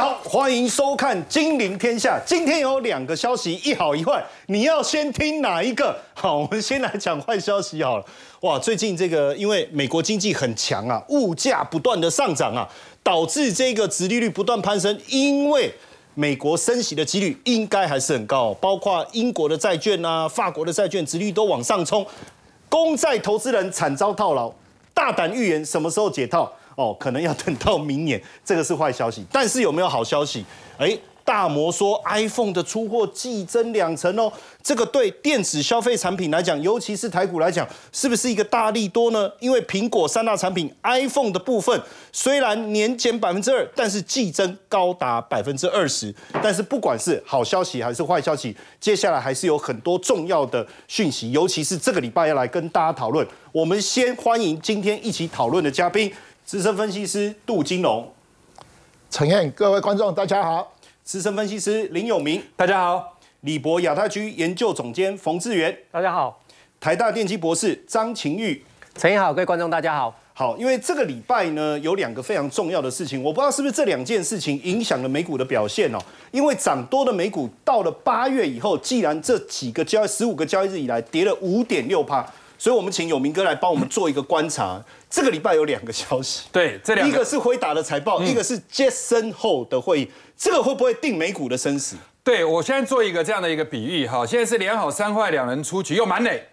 好，欢迎收看《金陵天下》。今天有两个消息，一好一坏，你要先听哪一个？好，我们先来讲坏消息好了。哇，最近这个因为美国经济很强啊，物价不断的上涨啊，导致这个殖利率不断攀升。因为美国升息的几率应该还是很高，包括英国的债券啊、法国的债券殖率都往上冲，公债投资人惨遭套牢。大胆预言什么时候解套？哦，可能要等到明年，这个是坏消息。但是有没有好消息？哎，大摩说 iPhone 的出货季增两成哦，这个对电子消费产品来讲，尤其是台股来讲，是不是一个大利多呢？因为苹果三大产品 iPhone 的部分虽然年减百分之二，但是季增高达百分之二十。但是不管是好消息还是坏消息，接下来还是有很多重要的讯息，尤其是这个礼拜要来跟大家讨论。我们先欢迎今天一起讨论的嘉宾。资深分析师杜金龙，陈燕，各位观众大家好；资深分析师林永明，大家好；李博亚太区研究总监冯志源，大家好；台大电机博士张晴玉，陈燕好，各位观众大家好。好，因为这个礼拜呢有两个非常重要的事情，我不知道是不是这两件事情影响了美股的表现哦。因为涨多的美股到了八月以后，既然这几个交易十五个交易日以来跌了五点六趴。所以，我们请永明哥来帮我们做一个观察。这个礼拜有两个消息，对，这两个一个是辉达的财报，一个是杰森后的会议，这个会不会定美股的生死？对我现在做一个这样的一个比喻哈，现在是连好三坏两人出局，又满垒。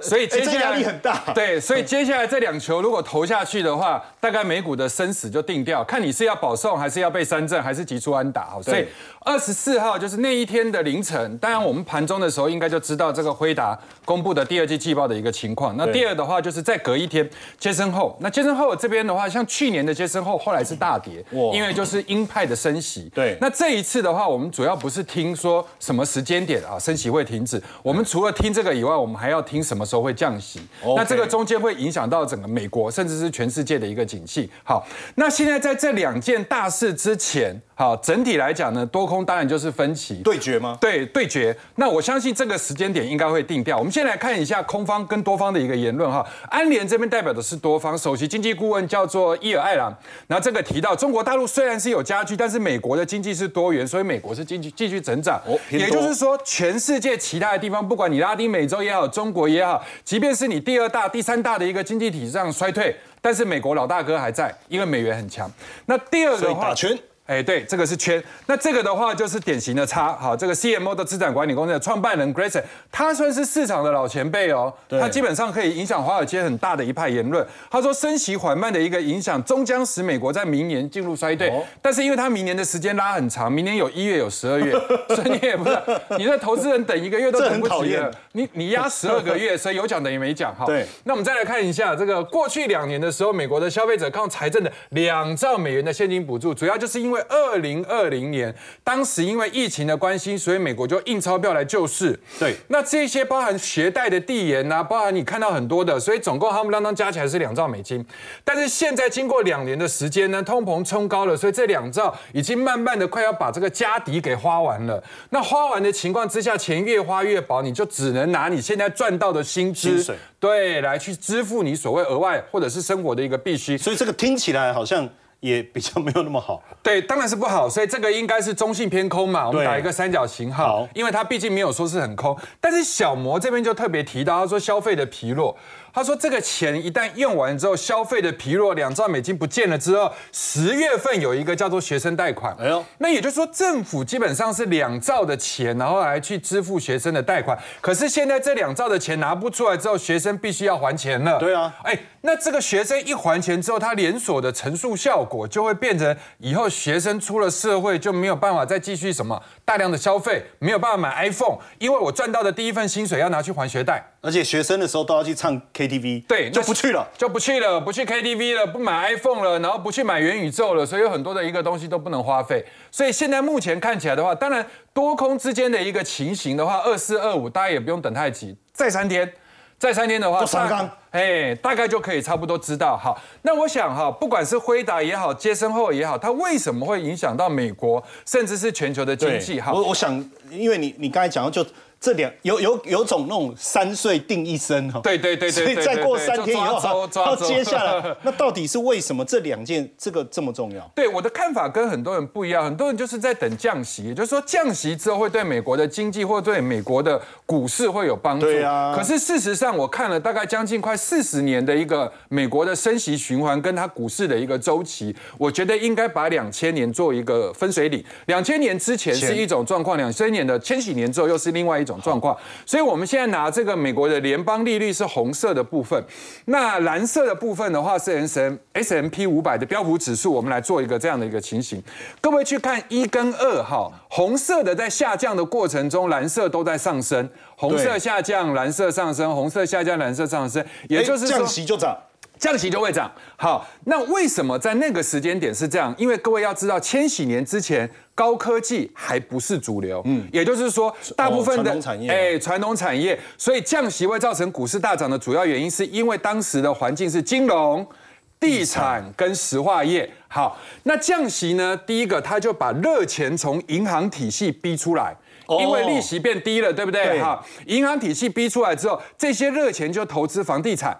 所以接下来压力很大，对，所以接下来这两球如果投下去的话，大概美股的生死就定掉，看你是要保送还是要被三振还是急出安打好。所以二十四号就是那一天的凌晨，当然我们盘中的时候应该就知道这个辉达公布的第二季季报的一个情况。那第二的话就是再隔一天，接生后，那接生后这边的话，像去年的接生后后来是大跌，因为就是鹰派的升息。对，那这一次的话，我们主要不是听说什么时间点啊升息会停止，我们除了听这个以外，我们还要听什么时候会降息。那这个中间会影响到整个美国甚至是全世界的一个景气。好，那现在在这两件大事之前。好，整体来讲呢，多空当然就是分歧对决吗？对，对决。那我相信这个时间点应该会定掉。我们先来看一下空方跟多方的一个言论哈。安联这边代表的是多方，首席经济顾问叫做伊尔艾朗。然后这个提到中国大陆虽然是有加剧，但是美国的经济是多元，所以美国是经济继续成长。哦，也就是说，全世界其他的地方，不管你拉丁美洲也好，中国也好，即便是你第二大、第三大的一个经济体上衰退，但是美国老大哥还在，因为美元很强。那第二个打拳。哎，对，这个是圈。那这个的话就是典型的差。好，这个 CMO 的资产管理公司的创办人 Grayson，他算是市场的老前辈哦。他基本上可以影响华尔街很大的一派言论。他说，升息缓慢的一个影响，终将使美国在明年进入衰退。但是因为他明年的时间拉很长，明年有一月有十二月，所以你也不知道，你的投资人等一个月都等不及了。你你压十二个月，所以有奖等于没奖。哈。对。那我们再来看一下这个过去两年的时候，美国的消费者靠财政的两兆美元的现金补助，主要就是因为。二零二零年，当时因为疫情的关系，所以美国就印钞票来救市。对，那这些包含携带的递延呐，包含你看到很多的，所以总共他们当当加起来是两兆美金。但是现在经过两年的时间呢，通膨冲高了，所以这两兆已经慢慢的快要把这个家底给花完了。那花完的情况之下，钱越花越薄，你就只能拿你现在赚到的薪资，对，来去支付你所谓额外或者是生活的一个必须。所以这个听起来好像。也比较没有那么好，对，当然是不好，所以这个应该是中性偏空嘛，我们打一个三角形号，因为它毕竟没有说是很空，但是小摩这边就特别提到，他说消费的疲弱。他说：“这个钱一旦用完之后，消费的疲弱，两兆美金不见了之后，十月份有一个叫做学生贷款。哎呦，那也就是说，政府基本上是两兆的钱，然后来去支付学生的贷款。可是现在这两兆的钱拿不出来之后，学生必须要还钱了。对啊，哎，那这个学生一还钱之后，他连锁的乘数效果就会变成以后学生出了社会就没有办法再继续什么大量的消费，没有办法买 iPhone，因为我赚到的第一份薪水要拿去还学贷，而且学生的时候都要去唱。KTV 对就不去了，就不去了，不去 KTV 了，不买 iPhone 了，然后不去买元宇宙了，所以有很多的一个东西都不能花费。所以现在目前看起来的话，当然多空之间的一个情形的话，二四二五大家也不用等太急，再三天，再三天的话，三刚，哎，大概就可以差不多知道。好，那我想哈，不管是辉达也好，接生后也好，它为什么会影响到美国，甚至是全球的经济？哈，我我想，因为你你刚才讲到就。这两有有有种那种三岁定一生哈，对对对对所以再过三天以后 抓周，抓接下来，那到底是为什么这两件这个这么重要？对我的看法跟很多人不一样，很多人就是在等降息，也就是说降息之后会对美国的经济或对美国的股市会有帮助。对啊可是事实上，我看了大概将近快四十年的一个美国的升息循环跟它股市的一个周期，我觉得应该把两千年做一个分水岭。两千年之前是一种状况，两千年的千禧年之后又是另外一种状况。所以我们现在拿这个美国的联邦利率是红色的部分，那蓝色的部分的话是 S M S M P 五百的标普指数，我们来做一个这样的一个情形。各位去看一跟二哈，红色的在下降的过程中，蓝色都在上升，红色下降，蓝色上升，红色下降，蓝色上升，也就是降息就涨，降息就会涨。好，那为什么在那个时间点是这样？因为各位要知道，千禧年之前。高科技还不是主流，嗯，也就是说，大部分的传统产业哎传统产业，所以降息会造成股市大涨的主要原因，是因为当时的环境是金融、地产跟石化业。好，那降息呢？第一个，它就把热钱从银行体系逼出来。哦因为利息变低了，对不对？对好，银行体系逼出来之后，这些热钱就投资房地产。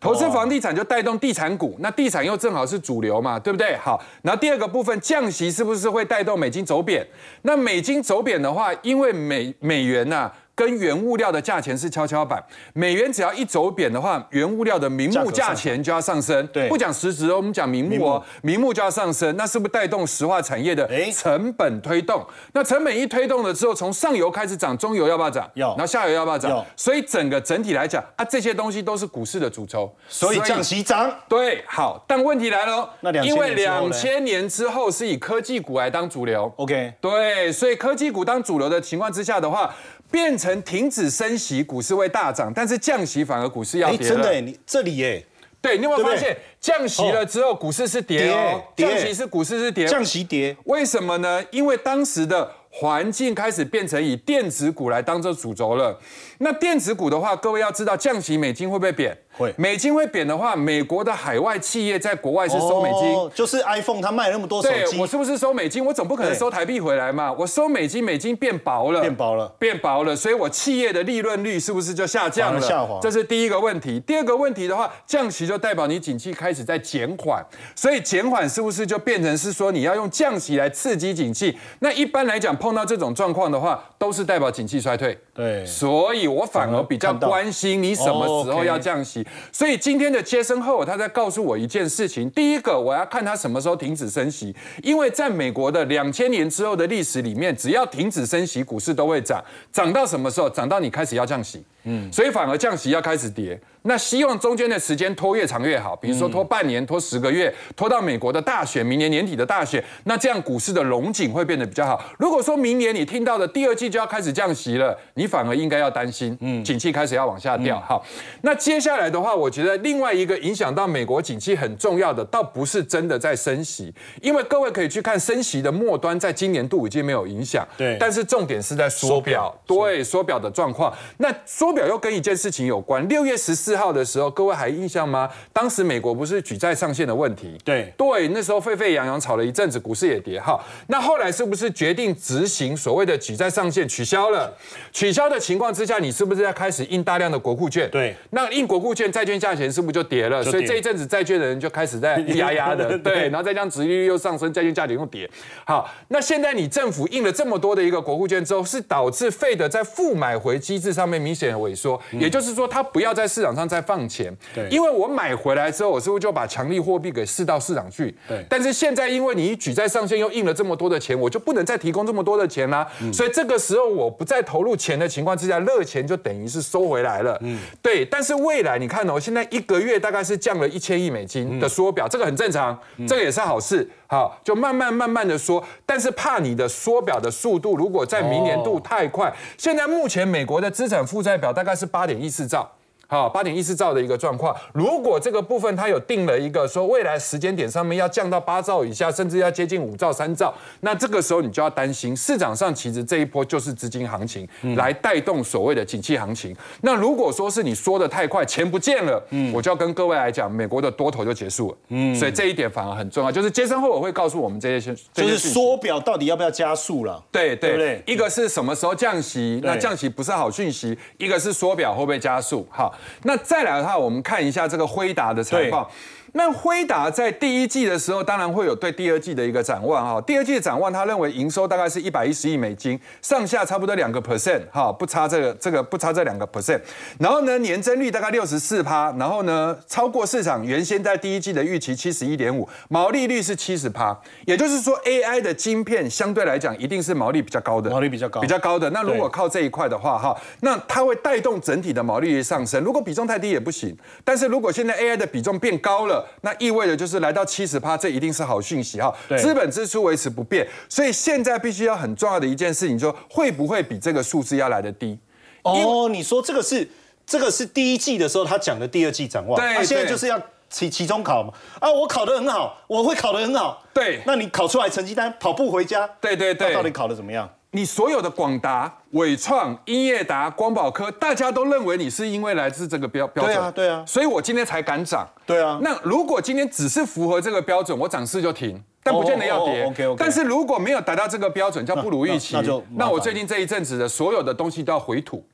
投资房地产就带动地产股，那地产又正好是主流嘛，对不对？好，然后第二个部分降息是不是会带动美金走贬？那美金走贬的话，因为美美元呐、跟原物料的价钱是跷跷板，美元只要一走贬的话，原物料的名目价钱就要上升。对。不讲实质哦，我们讲名目哦，名目。就要上升，那是不是带动石化产业的哎成本推动？那成本一推动了之后，从上游开始涨，中游要不要涨？要。然后下游要不要涨？要？所以整个整体来讲啊，这些东西都是股市的主轴，所以降息涨。对，好，但问题来了，那2000因为两千年之后是以科技股来当主流。OK，对，所以科技股当主流的情况之下的话，变成停止升息，股市会大涨，但是降息反而股市要哎，跌了。真的哎，你这里哎，对，你有没有发现降息了之后，股市是跌哦？降息是股市是跌，降息跌，为什么呢？因为当时的环境开始变成以电子股来当做主轴了。那电子股的话，各位要知道，降息美金会不会贬？会美金会贬的话，美国的海外企业在国外是收美金。哦就是 iPhone 它卖那么多手机对我，是不是收美金？我总不可能收台币回来嘛？我收美金，美金变薄了，变薄了变薄了，所以我企业的利润率是不是就下降了？这是第一个问题。第二个问题的话，降息就代表你景气开始在减缓，所以减缓是不是就变成是说你要用降息来刺激景气？那一般来讲，碰到这种状况的话，都是代表景气衰退。对所以我反而比较关心你什么时候要降息。所以今天的杰森赫尔他在告诉我一件事情：第一个，我要看他什么时候停止升息，因为在美国的两千年之后的历史里面，只要停止升息，股市都会涨，涨到什么时候？涨到你开始要降息。嗯，所以反而降息要开始跌。那希望中间的时间拖越长越好，比如说拖半年、拖十个月，拖到美国的大选，明年年底的大选，那这样股市的龙景会变得比较好。如果说明年你听到的第二季就要开始降息了，你反而应该要担心，嗯，景气开始要往下掉。好，那接下来的话，我觉得另外一个影响到美国景气很重要的，倒不是真的在升息，因为各位可以去看升息的末端，在今年度已经没有影响，对但是重点是在缩表，对缩表的状况。那缩表又跟一件事情有关，六月十四号的时候，各位还印象吗？当时美国不是举债上限的问题，对对，那时候沸沸扬扬吵了一阵子，股市也跌哈。那后来是不是决定执行所谓的举债上限取消了？取消的情况之下，你是不是要开始印大量的国库券？对那印国库券债券价钱是不是就跌了？跌所以这一阵子债券的人就开始在 压压的，对，然后再将殖利率又上升，债券价钱又跌。好，那现在你政府印了这么多的一个国库券之后，是导致费的在负买回机制上面明显的萎缩，也就是说，它不要在市场上再放钱，对。因为我买回来之后，我是不是就把强力货币给释到市场去？对。但是现在因为你一举债上限又印了这么多的钱，我就不能再提供这么多的钱啦、嗯。所以这个时候我不再投入钱的情况之下，热钱就等于是收回来了。嗯，对。但是未来你看哦，现在一个月大概是降了一千亿美金的缩表，这个很正常，这个也是好事。好，就慢慢慢慢的缩，但是怕你的缩表的速度如果在明年度太快，现在目前美国的资产负债表大概是八点一四兆。好，八点一四兆的一个状况。如果这个部分它有定了一个说未来时间点上面要降到八兆以下，甚至要接近五兆、三兆，那这个时候你就要担心市场上其实这一波就是资金行情来带动所谓的景气行情。那如果说是你说的太快，钱不见了，我就要跟各位来讲，美国的多头就结束了。嗯，所以这一点反而很重要，就是接生后我会告诉我们这些，就是缩表到底要不要加速了？对对对不对一个是什么时候降息？那降息不是好讯息；一个是缩表会不会加速？好，那再来的话，我们看一下这个辉达的财报。那辉达在第一季的时候，当然会有对第二季的一个展望哈。第二季的展望，他认为营收大概是一百一十亿美金，上下差不多两个 percent 哈，不差这个这个不差这两个 percent。然后呢，年增率大概六十四趴，然后呢，超过市场原先在第一季的预期七十一点五，毛利率是七十趴，也就是说 AI 的晶片相对来讲一定是毛利比较高的，毛利比较高比较高的。那如果靠这一块的话哈，那它会带动整体的毛利率上升。如果比重太低也不行，但是如果现在 AI 的比重变高了，那意味着就是来到七十趴，这一定是好讯息哈。对资本支出维持不变，所以现在必须要很重要的一件事情，就会不会比这个数字要来的低？哦，你说这个是这个是第一季的时候他讲的第二季展望，对啊现在就是要期期中考嘛。啊，我考得很好，我会考得很好。对那你考出来成绩单，跑步回家，对对对到底考得怎么样？你所有的广达、伟创、英业达、光宝科，大家都认为你是因为来自这个标标准，对啊对啊所以我今天才敢涨。对啊那如果今天只是符合这个标准，我涨势就停。但不见得要跌。哦哦，OK，OK 但是如果没有达到这个标准，叫不如预期，那那我最近这一阵子的所有的东西都要回吐。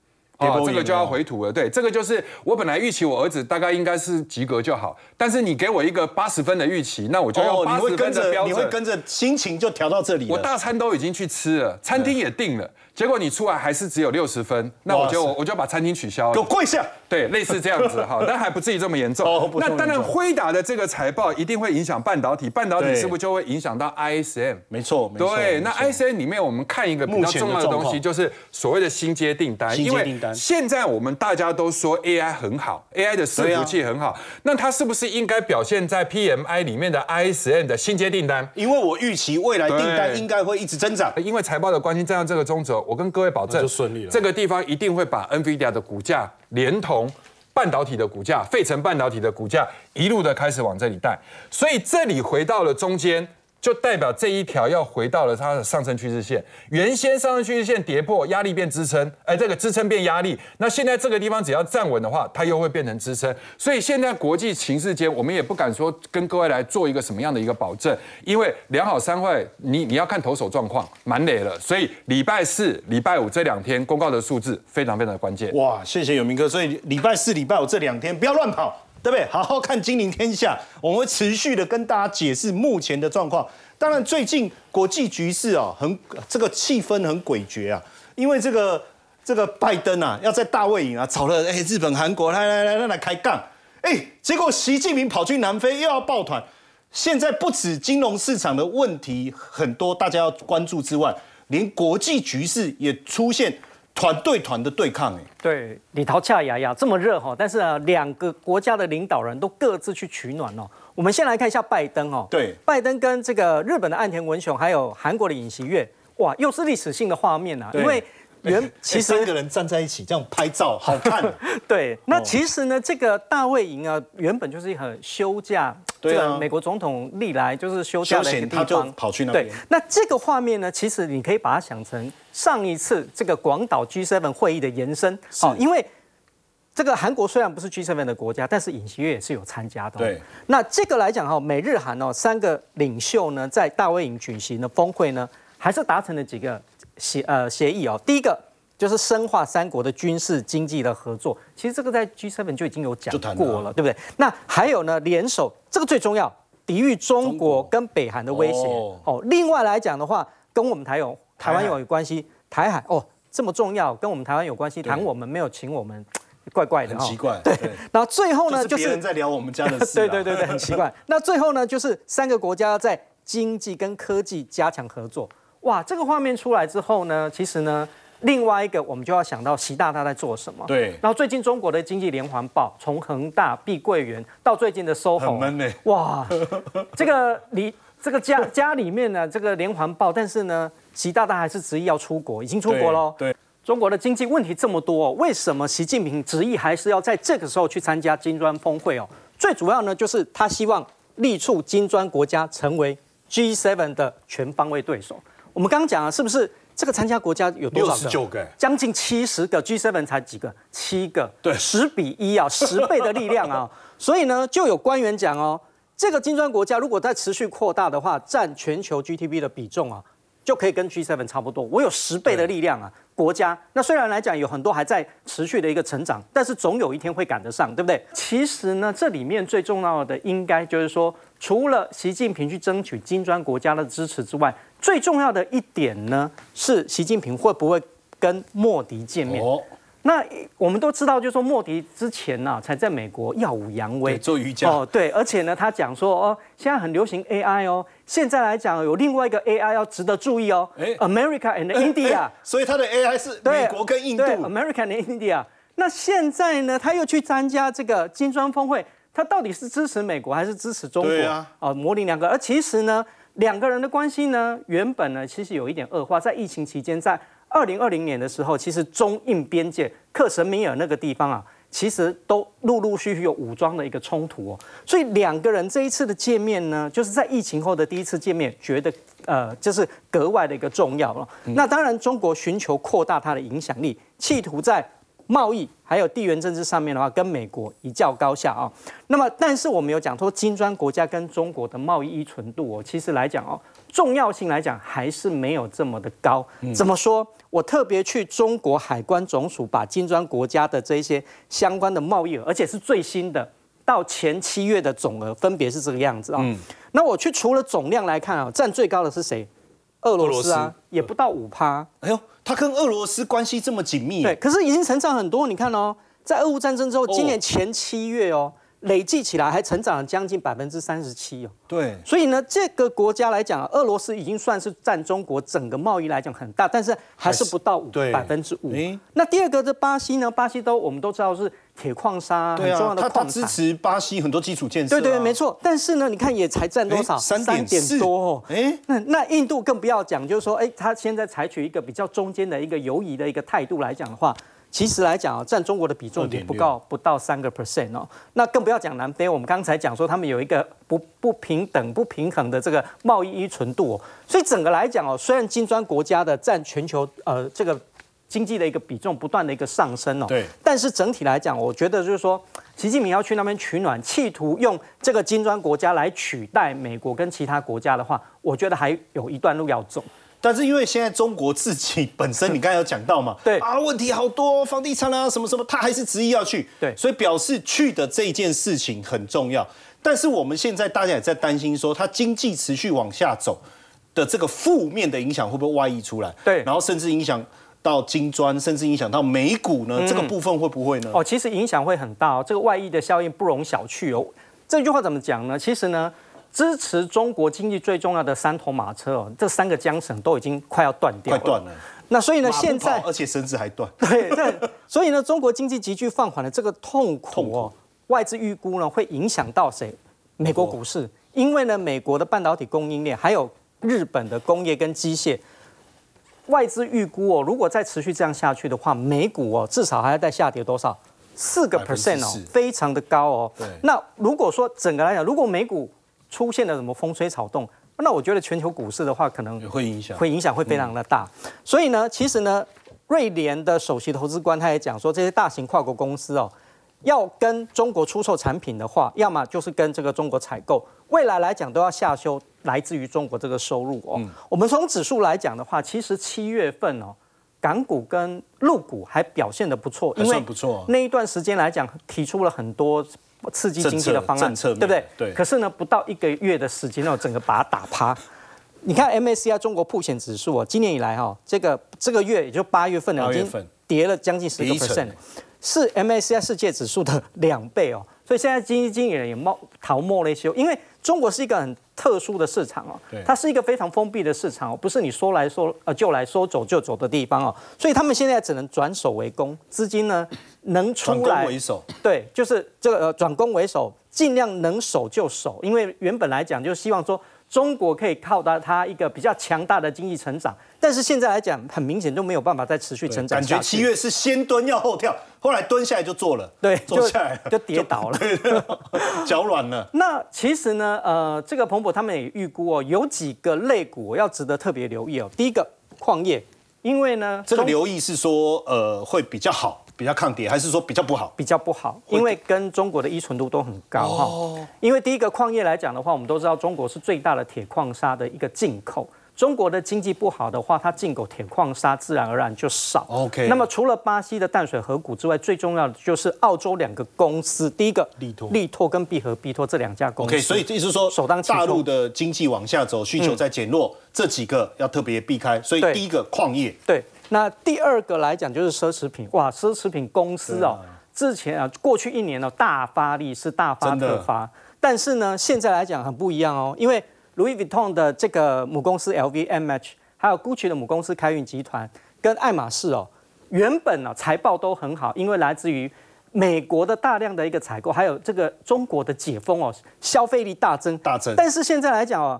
哦，跌波影这个就要回吐了。对，这个就是我本来预期我儿子大概应该是及格就好，但是你给我一个八十分的预期，那我就用哦，八十你会跟分的标着你会。跟着心情就调到这里。我大餐都已经去吃了，餐厅也定了，结果你出来还是只有六十分，那我就我就把餐厅取消了。给我跪下。对，类似这样子哈，但还不至于这么严重。那当然，辉达的这个财报一定会影响半导体，半导体是不是就会影响到 ISM？没错，没错。对，那 ISM 里面我们看一个比较重要的东西，就是所谓的新接订单。因为新接订单现在我们大家都说 AI 很好，AI 的伺服器很好，那它是不是应该表现在 PMI 里面的 ISM 的新接订单？因为我预期未来订单应该会一直增长。因为财报的关系，站上这个中轴，我跟各位保证，就顺利了这个地方一定会把 NVIDIA 的股价连同半导体的股价、费城半导体的股价一路的开始往这里带，所以这里回到了中间。就代表这一条要回到了它的上升趋势线，原先上升趋势线跌破，压力变支撑，哎，这个支撑变压力，那现在这个地方只要站稳的话，它又会变成支撑。所以现在国际形势间，我们也不敢说跟各位来做一个什么样的一个保证，因为两好三坏，你你要看投手状况，蛮累了。所以礼拜四、礼拜五这两天公告的数字非常非常的关键。哇，谢谢永明哥。所以礼拜四、礼拜五这两天不要乱跑，对不对？好好看《金陵天下》，我们会持续的跟大家解释目前的状况。当然，最近国际局势啊，很这个气氛很诡谲啊，因为这个这个拜登啊，要在大卫营啊找了哎日本、韩国来来来来来开杠，哎，结果习近平跑去南非又要抱团。现在不止金融市场的问题很多，大家要关注之外，连国际局势也出现团对团的对抗，哎。对，李桃恰雅雅这么热哈，但是啊，两个国家的领导人都各自去取暖哦。我们先来看一下拜登哦，对拜登跟这个日本的岸田文雄，还有韩国的尹锡悦，哇，又是历史性的画面啊，因为原其其实三个人站在一起这样拍照，好看。对，那哦其实呢，这个大卫营啊，原本就是一个休假，对啊这个美国总统历来就是休假的一个地休闲他就方，跑去那对，那这个画面呢，其实你可以把它想成上一次这个广岛 G7 会议的延伸，哦，因为。这个韩国虽然不是 G7 的国家，但是尹锡悦也是有参加的、哦。对，那这个来讲哈，美日韩哦三个领袖呢，在大卫营举行的峰会呢，还是达成了几个协呃协议哦。第一个就是深化三国的军事经济的合作，其实这个在 G7 就已经有讲过了，对不对？那还有呢，联手这个最重要，抵御中中国国跟北韩的威胁哦哦另外来讲的话，跟我们台有台湾有关系，台海哦这么重要，跟我们台湾有关系，对谈我们没有请我们，怪怪的哈。很奇怪。对对，然后最后呢，就是就是别人在聊我们家的事啊。对对对对，很奇怪。那最后呢，就是三个国家在经济跟科技加强合作。哇，这个画面出来之后呢，其实呢，另外一个我们就要想到习大大在做什么。对然后最近中国的经济连环爆，从恒大、碧桂园到最近的 SOHO，很闷欸哇，这个里这个家家里面呢，这个连环爆，但是呢，习大大还是执意要出国，已经出国喽。对，中国的经济问题这么多，为什么习近平执意还是要在这个时候去参加金砖峰会哦？最主要呢，就是他希望力促金砖国家成为 G7 的全方位对手。我们刚刚讲了，是不是这个参加国家有多少个？九个，将近七十个 G7 才几个？七个，对，十比一啊，十倍的力量啊！所以呢，就有官员讲哦，这个金砖国家如果再持续扩大的话，占全球 GTP 的比重啊，就可以跟 G7 差不多。我有十倍的力量啊！国家那虽然来讲有很多还在持续的一个成长，但是总有一天会赶得上，对不对？其实呢，这里面最重要的应该就是说，除了习近平去争取金砖国家的支持之外，最重要的一点呢，是习近平会不会跟莫迪见面？哦，那我们都知道，就是说莫迪之前呢，才在美国耀武扬威做瑜伽哦，对，而且呢，他讲说哦，现在很流行 AI 哦。现在来讲，有另外一个 AI 要值得注意哦，America and India，所以他的 AI 是美国跟印度，America and India。那现在呢，他又去参加这个金砖峰会，他到底是支持美国还是支持中国？对啊，哦，模拟两个。而其实呢，两个人的关系呢，原本呢，其实有一点恶化，在疫情期间，在二零二零年的时候，其实中印边界克什米尔那个地方啊。其实都陆陆续续有武装的一个冲突哦，所以两个人这一次的见面呢，就是在疫情后的第一次见面，觉得呃，就是格外的一个重要了。那当然，中国寻求扩大它的影响力，企图在贸易还有地缘政治上面的话，跟美国一较高下啊。那么，但是我们有讲说，金砖国家跟中国的贸易依存度哦，其实来讲哦。重要性来讲，还是没有这么的高。怎么说？我特别去中国海关总署，把金砖国家的这些相关的贸易额，而且是最新的，到前七月的总额分别是这个样子啊。那我去除了总量来看啊，占最高的是谁？俄罗斯啊，也不到五趴。哎呦，他跟俄罗斯关系这么紧密。对，可是已经成长很多。你看哦，在俄乌战争之后，今年前七月哦。累计起来还成长了将近百分之三十七哦。对，所以呢，这个国家来讲，俄罗斯已经算是占中国整个贸易来讲很大，但是还是不到五百分之五。那第二个这巴西呢？巴西都我们都知道是铁矿砂很重要的矿产，支持巴西很多基础建设。对对，没错。但是呢，你看也才占多少？三点多哦。哎，那那印度更不要讲，就是说，哎，他现在采取一个比较中间的一个犹疑的一个态度来讲的话。其实来讲啊，占中国的比重也不高，不到三个 percent 哦。那更不要讲南非，我们刚才讲说他们有一个不不平等、不平衡的这个贸易依存度。哦所以整个来讲哦，虽然金砖国家的占全球呃这个经济的一个比重不断的一个上升哦，对。但是整体来讲，我觉得就是说，习近平要去那边取暖，企图用这个金砖国家来取代美国跟其他国家的话，我觉得还有一段路要走。但是因为现在中国自己本身，你刚才有讲到嘛，对啊，问题好多，房地产啊，什么什么，他还是执意要去，对，所以表示去的这件事情很重要。但是我们现在大家也在担心说，它经济持续往下走的这个负面的影响会不会外溢出来？对，然后甚至影响到金砖，甚至影响到美股呢？这个部分会不会呢？哦，其实影响会很大哦，这个外溢的效应不容小觑哦。这句话怎么讲呢？其实呢。支持中国经济最重要的三头马车哦，这三个缰绳都已经快要断掉了。快断了。那所以呢，现在而且绳子还断。对对。所以呢，中国经济急剧放缓的这个痛苦哦，外资预估呢会影响到谁？美国股市，因为呢，美国的半导体供应链还有日本的工业跟机械，外资预估哦，如果再持续这样下去的话，美股哦至少还要再下跌多少？四个 percent 哦，非常的高哦。对。那如果说整个来讲，如果美股出现了什么风吹草动？那我觉得全球股市的话，可能会影响，会影响会非常的大。所以呢，其实呢，瑞联的首席投资官他也讲说，这些大型跨国公司哦，要跟中国出售产品的话，要么就是跟这个中国采购，未来来讲都要下修来自于中国这个收入哦。我们从指数来讲的话，其实七月份哦，港股跟陆股还表现的不错，因为不错。那一段时间来讲，提出了很多。刺激经济的方案，对不对？对。可是呢，不到一个月的时间，呢，整个把它打趴。你看 MACI 中国普险指数啊，今年以来哈，这个这个月也就八月份了，已经跌了将近十个 percent，是 MACI 世界指数的两倍哦。所以现在经济经理人也冒逃没了一些，因为中国是一个很特殊的市场哦，它是一个非常封闭的市场哦，不是你说来说呃就来说走就走的地方哦，所以他们现在只能转守为攻，资金呢能出来为守，对，就是这个呃转攻为守，尽量能守就守，因为原本来讲就希望说中国可以靠到它一个比较强大的经济成长，但是现在来讲，很明显都没有办法再持续成长感觉。七月是先蹲要后跳，后来蹲下来就坐了，对，就坐下来了就跌倒了。脚软了。那其实呢，呃，这个彭博他们也预估哦，有几个类股要值得特别留意哦。第一个矿业，因为呢，这个留意是说，呃，会比较好，比较抗跌，还是说比较不好？比较不好，因为跟中国的依存度都很高哈。哦因为第一个矿业来讲的话，我们都知道中国是最大的铁矿砂的一个进口。中国的经济不好的话，它进口铁矿砂自然而然就少。OK 那么除了巴西的淡水河谷之外，最重要的就是澳洲两个公司，第一个力拓力拓跟必和必拓这两家公司。OK，所以意思是说，首当其冲大陆的经济往下走，需求在减弱，这几个要特别避开。所以第一个矿业，对，那第二个来讲就是奢侈品，哇，奢侈品公司哦，之前啊，过去一年哦大发力是大发特发，但是呢，现在来讲很不一样哦，因为 Louis Vuitton 的这个母公司 LVMH，还有 Gucci 的母公司开运集团跟爱马仕哦，原本呢、财报都很好，因为来自于美国的大量的一个采购，还有这个中国的解封哦，消费力大增，大增。但是现在来讲哦，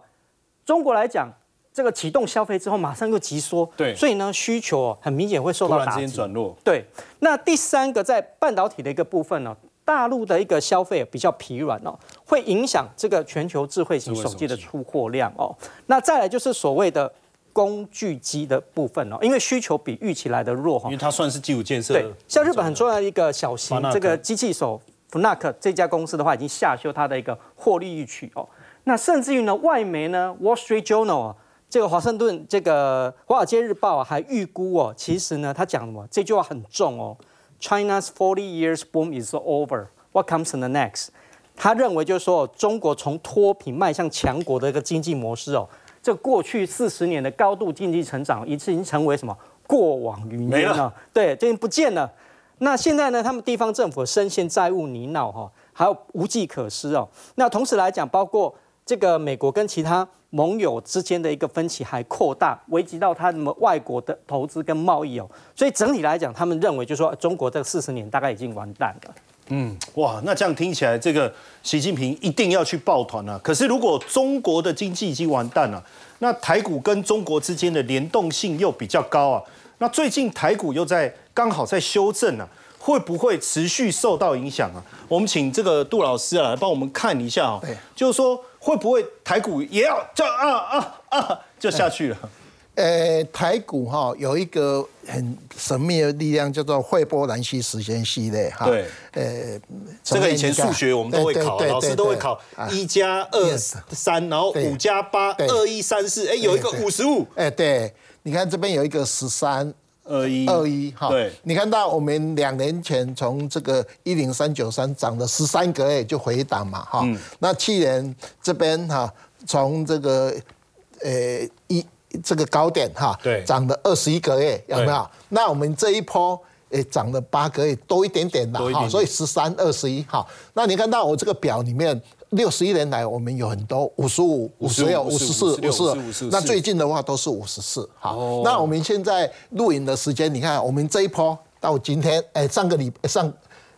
中国来讲，这个启动消费之后，马上又急缩，对所以呢，需求哦很明显会受到打击。转弱，对，那第三个在半导体的一个部分呢、大陆的一个消费比较疲软哦，会影响这个全球智慧型手机的出货量哦。那再来就是所谓的工具机的部分哦，因为需求比预期来的弱哈、因为它算是基础建设。对，像日本很重要的一个小型这个机器手 Fnac 这家公司的话，已经下修它的一个获利预期哦。那甚至于呢，外媒呢，Wall Street Journal 啊，这个华盛顿这个华尔街日报啊，还预估哦，其实呢，他讲什么？这句话很重哦，China's forty years boom is over. What comes in the next? 他认为就是说，中国从脱贫迈向强国的一个经济模式哦，这过去四十年的高度经济成长，已经成为什么过往云没了烟了？对，这已经不见了。那现在呢，他们地方政府深陷债务泥淖哈，还有无计可施哦。那同时来讲，包括这个美国跟其他盟友之间的一个分歧还扩大，危及到他们外国的投资跟贸易哦。所以整体来讲，他们认为就是说，中国这四十年大概已经完蛋了。嗯哇，那这样听起来，这个习近平一定要去抱团啊。可是如果中国的经济已经完蛋了，那台股跟中国之间的联动性又比较高啊。那最近台股又在刚好在修正啊，会不会持续受到影响啊？我们请这个杜老师啊来帮我们看一下哦对，就是说会不会台股也要这样啊啊啊就下去了？呃，台股哈有一个很神秘的力量，叫做惠波兰西时间系列哈。对，呃，这个以前数学我们都会考，老师都会考一加二三，然后五加八二一三四，哎，有一个五十五哎，对，你看这边有一个十三。二一。二一哈，对，你看到我们两年前从这个一零三九三涨了十三个月就回档嘛哈，嗯。那去年这边哈从这个呃一这个高点哈，对。涨了二十一个月有没有？那我们这一波。诶，涨了八个月，多一点点的哈，所以十三、二十一哈。那你看到我这个表里面，六十一年来我们有很多五十五、五十六、五十四、56五十54那最近的话都是五十四。好，哦那我们现在录影的时间，你看我们这一波到今天，哎，上个礼上，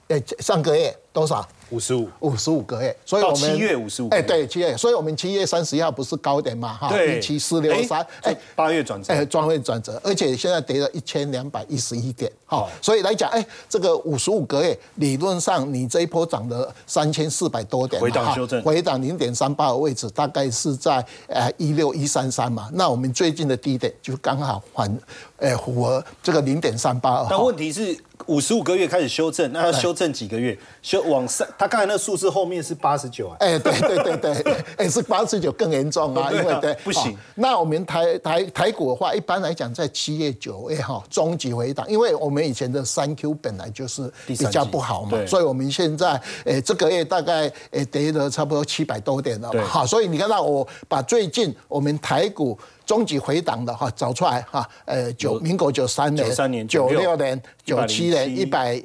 哎上个月多少？五十五，五十五个月，所以我们七月55个月哎，对，七月，所以我们七月三十一号不是高点嘛，哈，对。一七四六三，哎，八月转折。哎，转会转折，而且现在跌了一千两百一十一点，好好，所以来讲，哎，这个五十五个月，理论上你这一波涨了三千四百多点回档修正。回档零点三八的位置，大概是在呃一六一三三嘛，那我们最近的低点就刚好反，呃符合这个零点三八二。但问题是五十五个月开始修正，那要修正几个月？修往上，他刚才那个数字后面是八十九啊。哎，对对对对，哎是八十九更严重啊，因为对不行哦那我们台台台股的话，一般来讲在七月九月哈中级回档，因为我们以前的三 Q 本来就是比较不好嘛，所以我们现在哎这个月大概哎跌了差不多七百多点了嘛，好，所以你看到我把最近我们台股。中级回档的哈，找出来哈，呃，九民国九三年、93年九六年、九七年、一百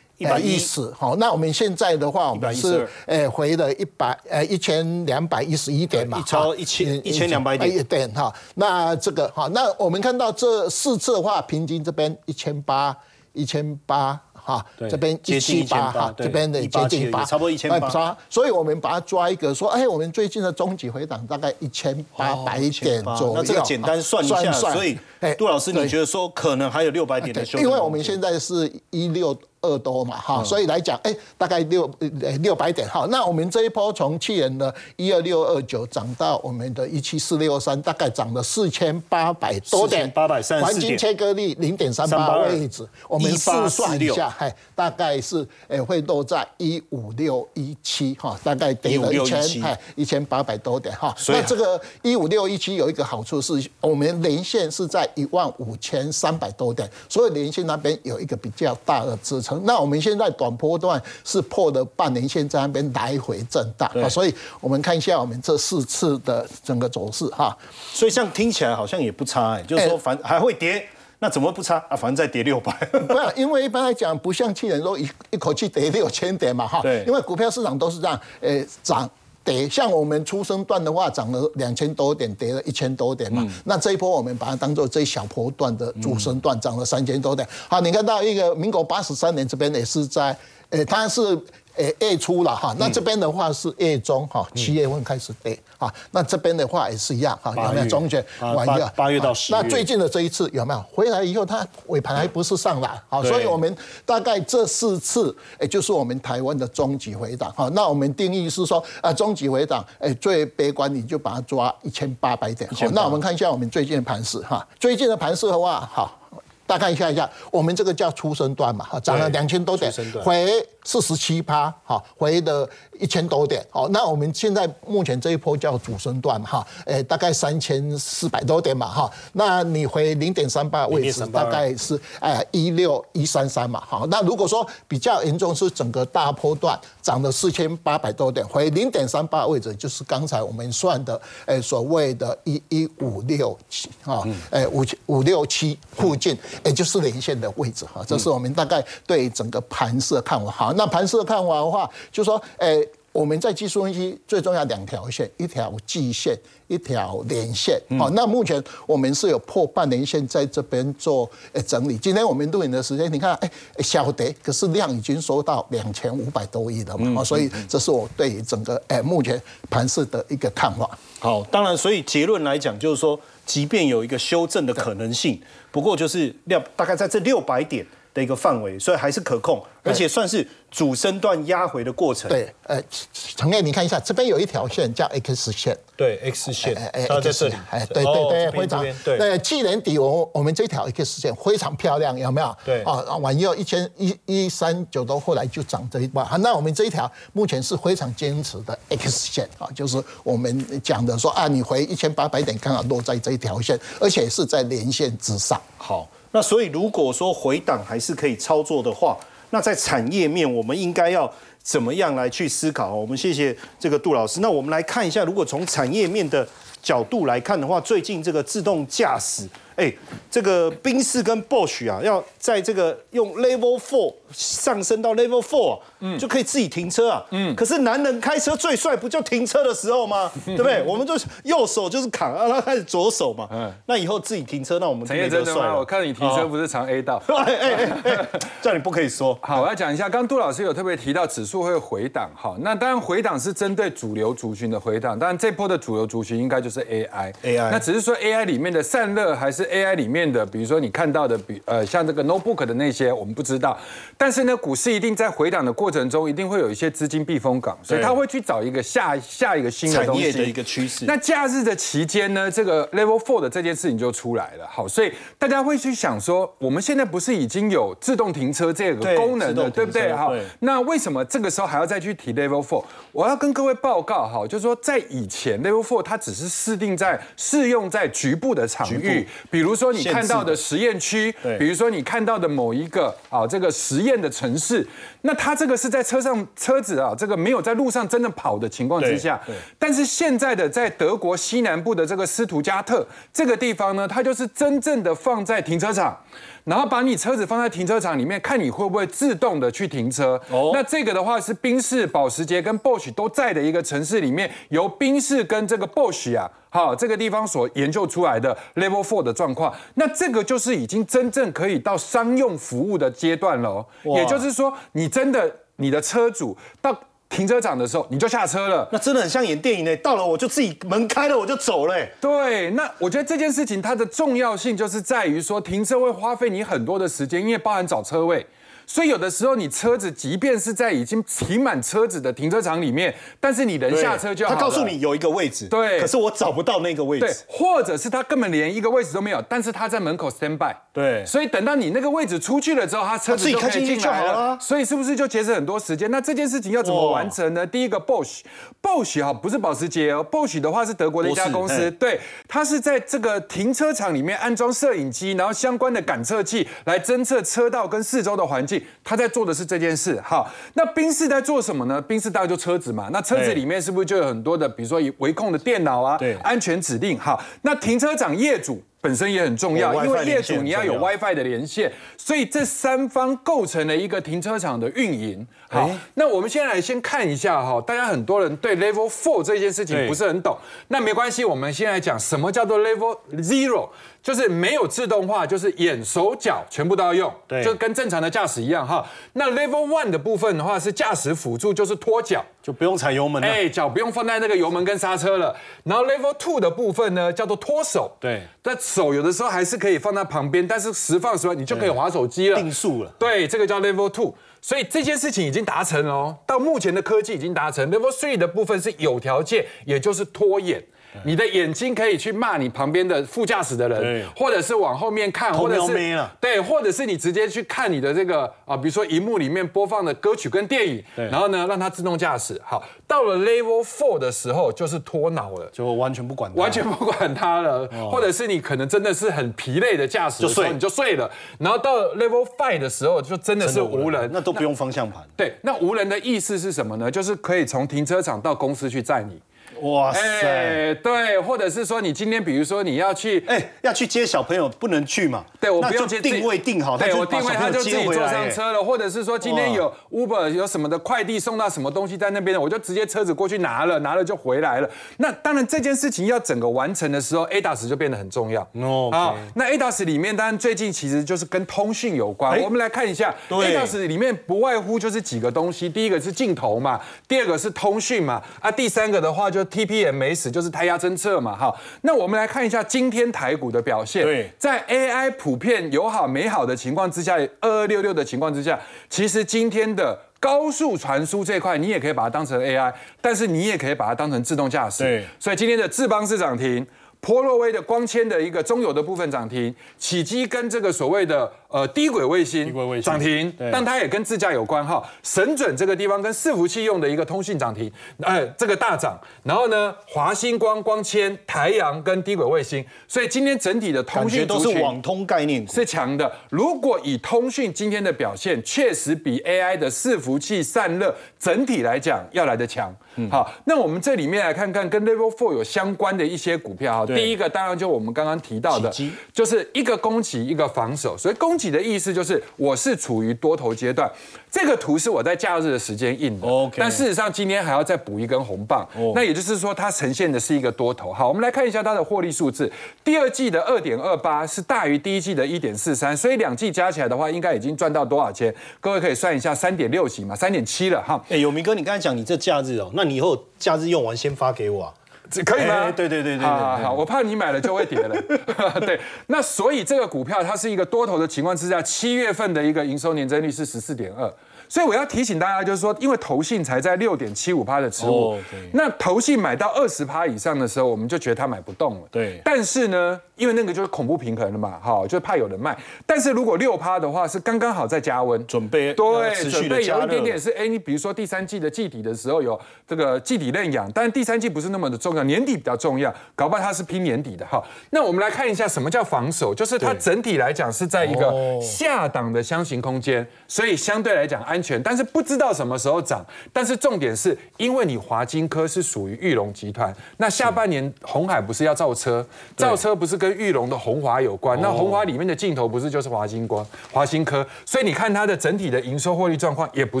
110一十，好，那我们现在的话，我们是呃回了一百呃一千两百一十一点嘛，一超哈1000一1200点哎点哈。那这个哈，那我们看到这四次的话，平均这边一千八。一千八哈，这边接近一七八哈，这边的接187近八，差不多一千八百八，所以我们把它抓一个说，哎，我们最近的中级回档大概一千八百点左右。那这个简单算一下，所以哎杜老师，你觉得说可能还有六百点的？因为我们现在是一六二多嘛，哈，所以来讲，哎，大概六呃六百点，好，那我们这一波从去年的一二六二九涨到我们的一七四六三，大概涨了四千八百多点，4834黄金切割率零点三八382位置，我们试算一下，哎，大概是哎会落在一五六一七哈，大概跌了一千哎一千八百多点哈，那这个一五六一七有一个好处是，我们连线是在一万五千三百多点，所以连线那边有一个比较大的支撑。那我们现在短波段是破了半年线，在那边来回震荡啊，所以我们看一下我们这四次的整个走势哈。所以这样听起来好像也不差哎，就是说哎反还会跌，那怎么不差啊？反正再跌六百。不要，因为一般来讲，不像去年都一一口气跌六千点嘛，哈。对因为股票市场都是这样，呃，涨。跌，像我们出生段的话，涨了两千多点，跌了一千多点嘛。那这一波我们把它当做这一小波段的主升段，涨了三千多点。好，你看到一个民国八十三年这边也是在，呃，它是。呃，月初了哈，那这边的话是月中哈，七月份开始跌哈，那这边的话也是一样哈，有没有中间？啊晚月八八月到啊十月。那最近的这一次有没有？回来以后，它尾盘还不是上来好，对。所以我们大概这四次，也就是我们台湾的中级回档哈。那我们定义是说，啊，中级回档，哎，最悲观你就把它抓一千八百点。好，那我们看一下我们最近的盘势哈，最近的盘势的话，好。大概看一下，我们这个叫出生段嘛，哈，涨了对。两千多点回四十七趴，哈，回的一千多点，好，那我们现在目前这一波叫主升段哈，诶，大概三千四百多点嘛，哈，那你回零点三八位置，大概是哎一六一三三嘛，好，那如果说比较严重是整个大波段涨了四千八百多点，回零点三八位置，就是刚才我们算的，诶，所谓的一一五六七哈，诶五五六七附近，也就是连线的位置哈，这是我们大概对整个盘势的看法。好，那盘势的看法的话，就说诶。我们在技术分析最重要两条线，一条季线，一条连线。好、那目前我们是有破半年线在这边做呃整理。今天我们录影的时间，你看，哎，小跌，可是量已经收到两千五百多亿了嘛，哦所以这是我对于整个哎目前盘势的一个看法。好，当然，所以结论来讲，就是说，即便有一个修正的可能性，不过就是量大概在这六百点的一个范围，所以还是可控，而且算是主升段压回的过程。对，呃，陈燕，你看一下，这边有一条线叫 X 线。对，X 线哎哎，它在这里，哎，对哦对对，非常对。那，去年底我我们这条 X 线非常漂亮，有没有？对啊，往右一千一一三九多，后来就涨这一段。啊那我们这一条目前是非常坚持的 X 线啊，就是我们讲的说啊，你回一千八百点刚好落在这一条线，而且是在连线之上。好，那所以如果说回档还是可以操作的话，那在产业面我们应该要怎么样来去思考？我们谢谢这个杜老师。那我们来看一下，如果从产业面的角度来看的话，最近这个自动驾驶，哎，这个宾士跟 Bosch 啊，要在这个用 Level Four 上升到 Level Four，嗯，就可以自己停车啊。嗯，可是男人开车最帅，不就停车的时候吗？对不对？我们就是右手就是扛，让，他开始左手嘛。嗯，那以后自己停车，那我们没业真的吗？得帅了。我看你停车不是常 A 道。哎哎哎哎，叫你不可以说。好，我要讲一下，刚刚杜老师有特别提到指数会回档，哈，那当然回档是针对主流族群的回档，当然这波的主流族群应该就是 AI。AI 那只是说 AI 里面的散热还是 AI 里面的，比如说你看到的，比呃像这个 notebook 的那些，我们不知道。但是呢，股市一定在回档的过程中，一定会有一些资金避风港，所以对他会去找一个下下一个新的东西产业的一个趋势。那假日的期间呢，这个 Level Four 的这件事情就出来了。好，所以大家会去想说，我们现在不是已经有自动停车这个功能了，对不对？好，那为什么这个时候还要再去提 Level Four？我要跟各位报告哈，就是说在以前 Level Four 它只是适定在适用在局部的场域，比如说你看到的的。实验区，比如说你看到的某一个啊这个实验的城市，那它这个是在车上车子啊这个没有在路上真的跑的情况之下但是现在的在德国西南部的这个斯图加特这个地方呢，它就是真正的放在停车场。然后把你车子放在停车场里面，看你会不会自动的去停车。哦那这个的话是宾士、保时捷跟 Bosch 都在的一个城市里面，由宾士跟这个 Bosch 啊，好这个地方所研究出来的 Level Four 的状况。那这个就是已经真正可以到商用服务的阶段了哦。也就是说，你真的你的车主到停车场的时候，你就下车了。那真的很像演电影呢，到了我就自己门开了我就走了。哎对，那我觉得这件事情它的重要性就是在于说，停车会花费你很多的时间，因为包含找车位。所以有的时候你车子即便是在已经停满车子的停车场里面，但是你人下车就好他。告诉你有一个位置，对可是我找不到那个位置对置，，或者是他根本连一个位置都没有，但是他在门口 stand by。对所以等到你那个位置出去了之后，他车他自己子就可以开进去进来了就好了，所以是不是就节省很多时间？那这件事情要怎么完成呢？第一个 Bosch，Bosch 哈不是保时捷哦，Bosch 的话是德国的一家公司，对，它是在这个停车场里面安装摄影机，然后相关的感测器来侦测车道跟四周的环境，他在做的是这件事。好，那宾士在做什么呢？宾士大概就车子嘛，那车子对里面是不是就有很多的，比如说维控的电脑啊，对安全指令。好，那停车场业主。本身也很重要，哦因为业主你要有 WiFi 的连线，所以这三方构成了一个停车场的运营。好哎，那我们现在来先看一下哈，大家很多人对 Level Four 这件事情不是很懂，那没关系，我们先来讲什么叫做 Level Zero，就是没有自动化，就是眼手脚全部都要用，对就跟正常的驾驶一样哈。那 Level One 的部分的话是驾驶辅助，就是拖脚。就不用踩油门了。哎，脚不用放在那个油门跟刹车了。然后 Level Two 的部分呢，叫做脱手。对，但手有的时候还是可以放在旁边，但是时放时放你就可以划手机了，定速了对，这个叫 Level Two。所以这件事情已经达成了哦，到目前的科技已经达成。Level Three 的部分是有条件，也就是拖眼。你的眼睛可以去骂你旁边的副驾驶的人，或者是往后面看，或者是对，或者是你直接去看你的这个啊，比如说荧幕里面播放的歌曲跟电影，然后呢让它自动驾驶。好，到了 Level Four 的时候就是脱脑了。就完全不管，完全不管它了，或者是你可能真的是很疲累的驾驶就睡你就睡了，然后到 Level Five 的时候就真的是无人。那都不用方向盘。对，那无人的意思是什么呢？就是可以从停车场到公司去载你。哇塞！哎，对，或者是说你今天比如说你要去哎，要去接小朋友不能去嘛？对，我不用接定位定好，对我定位他就自己坐上车了，或者是说今天有 Uber 有什么的快递送到什么东西在那边的，我就直接车子过去拿了，拿了就回来了。那当然这件事情要整个完成的时候，ADAS 就变得很重要。OK 啊，那 ADAS 里面当然最近其实就是跟通讯有关。哎我们来看一下对，ADAS 里面不外乎就是几个东西，第一个是镜头嘛，第二个是通讯嘛，啊，第三个的话就 TPMS 就是胎压侦测嘛，哈。那我们来看一下今天台股的表现。对在 AI 普遍友好美好的情况之下，二二六六的情况之下，其实今天的高速传输这块，你也可以把它当成 AI，但是你也可以把它当成自动驾驶。对所以今天的智邦是涨停。波洛威的光纤的一个中游的部分涨停，起基跟这个所谓的呃低轨卫星涨停，但它也跟自驾有关哈。神准这个地方跟伺服器用的一个通讯涨停，呃，这个大涨。然后呢，华星光、光纤、台阳跟低轨卫星，所以今天整体的通讯都是网通概念。是强的。如果以通讯今天的表现，确实比 AI 的伺服器散热整体来讲要来得强。嗯好，那我们这里面来看看跟 Level Four 有相关的一些股票哈。第一个当然就我们刚刚提到的，就是一个攻击，一个防守。所以攻击的意思就是我是处于多头阶段。这个图是我在假日的时间印的 OK 但事实上今天还要再补一根红棒。哦那也就是说，它呈现的是一个多头。好，我们来看一下它的获利数字。第二季的二点二八是大于第一季的一点四三，所以两季加起来的话，应该已经赚到多少钱？各位可以算一下，三点六几嘛，三点七了哈。哎，有明哥，你刚才讲你这假日哦，那你以后假日用完先发给我啊。这可以吗？哎对对对对好好，我怕你买了就会跌了。对，那所以这个股票它是一个多头的情况之下，七月份的一个营收年增率是十四点二。所以我要提醒大家，就是说，因为投信才在六点七五趴的持股，那投信买到二十趴以上的时候，我们就觉得它买不动了。对但是呢，因为那个就是恐怖平衡了嘛，哈，就怕有人卖。但是如果六趴的话，是刚刚好在加温，准备对，准备有一点点是，哎，你比如说第三季的季底的时候有这个季底认养，但是第三季不是那么的重要，年底比较重要，搞不好它是拼年底的哈。那我们来看一下什么叫防守，就是它整体来讲是在一个哦下档的箱型空间，所以相对来讲安全，但是不知道什么时候涨。但是重点是因为你华金科是属于玉龙集团，那下半年红海不是要造车，造车不是跟玉龙的红华有关？那红华里面的镜头不是就是华金光、华新科？所以你看它的整体的营收获利状况也不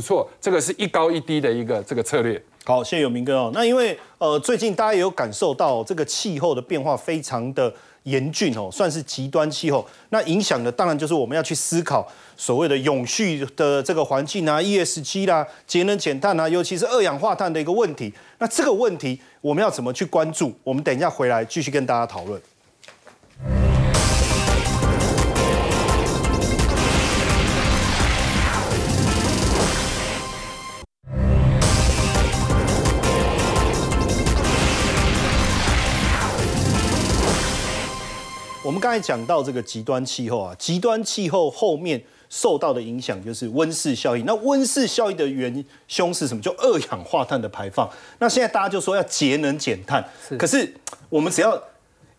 错，这个是一高一低的一个这个策略。好，谢谢有明哥哦。那因为呃，最近大家也有感受到这个气候的变化非常的严峻哦，算是极端气候。那影响的当然就是我们要去思考所谓的永续的这个环境啊，ESG 啦，节能减碳啊，尤其是二氧化碳的一个问题。那这个问题我们要怎么去关注？我们等一下回来继续跟大家讨论。我们刚才讲到这个极端气候啊，极端气候后面受到的影响就是温室效应。那温室效应的元凶是什么？就二氧化碳的排放。那现在大家就说要节能减碳，可是我们只要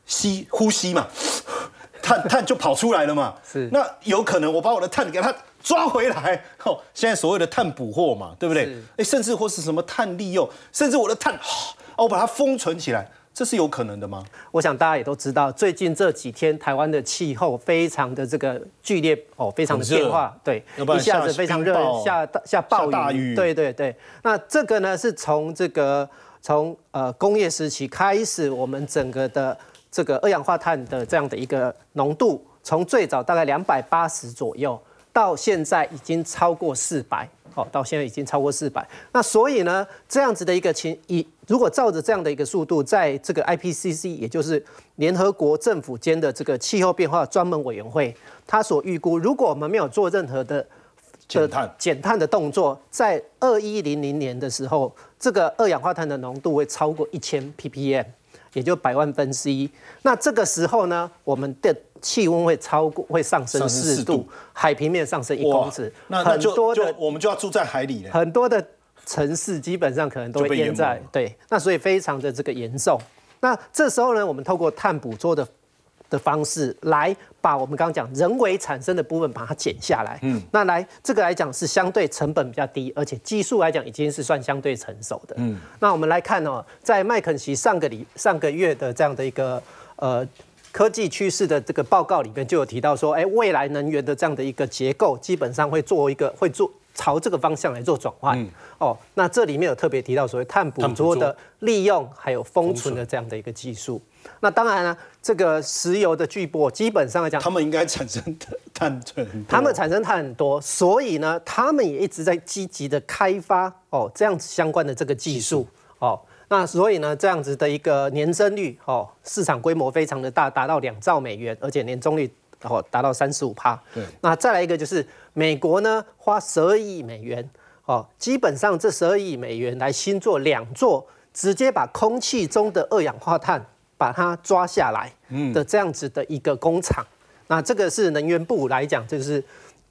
吸呼吸嘛，碳碳就跑出来了嘛。是。那有可能我把我的碳给它抓回来，哦，现在所谓的碳捕获嘛，对不对？哎，甚至或是什么碳利用，甚至我的碳，哦，我把它封存起来。这是有可能的吗？我想大家也都知道，最近这几天台湾的气候非常的这个剧烈哦，非常的变化，对，一下子非常热，下下暴雨，对对对。那这个呢，是从这个从呃工业时期开始，我们整个的这个二氧化碳的这样的一个浓度，从最早大概两百八十左右，到现在已经超过四百。好，到现在已经超过四百。那所以呢，这样子的一个情，以如果照着这样的一个速度，在这个 IPCC，也就是联合国政府间的这个气候变化专门委员会，他所预估，如果我们没有做任何的减碳减碳的动作，在二一零零年的时候，这个二氧化碳的浓度会超过一千 ppm。也就百万分之一，那这个时候呢，我们的气温会超过，会上升四度，海平面上升一公尺，那很多的我们就要住在海里了。很多的城市基本上可能都会淹在，对，那所以非常的这个严重。那这时候呢，我们透过碳捕捉的。的方式来把我们刚刚讲人为产生的部分把它减下来，嗯，那来这个来讲是相对成本比较低，而且技术来讲已经是算相对成熟的，嗯，那我们来看哦，在麦肯锡上个礼上个月的这样的一个呃科技趋势的这个报告里面就有提到说，哎，未来能源的这样的一个结构基本上会做一个会做朝这个方向来做转换，哦，那这里面有特别提到所谓碳捕捉的利用还有封存的这样的一个技术。那当然呢，这个石油的巨擘基本上来讲，他们应该产生碳很多，他们产生碳很多，所以呢，他们也一直在积极的开发哦这样子相关的这个技术哦。那所以呢，这样子的一个年增率哦，市场规模非常的大，达到两兆美元，而且年增率哦达到三十五帕。对。那再来一个就是美国呢，花十二亿美元哦，基本上这十二亿美元来新做两座，直接把空气中的二氧化碳。把它抓下来的这样子的一个工厂，那这个是能源部来讲，就是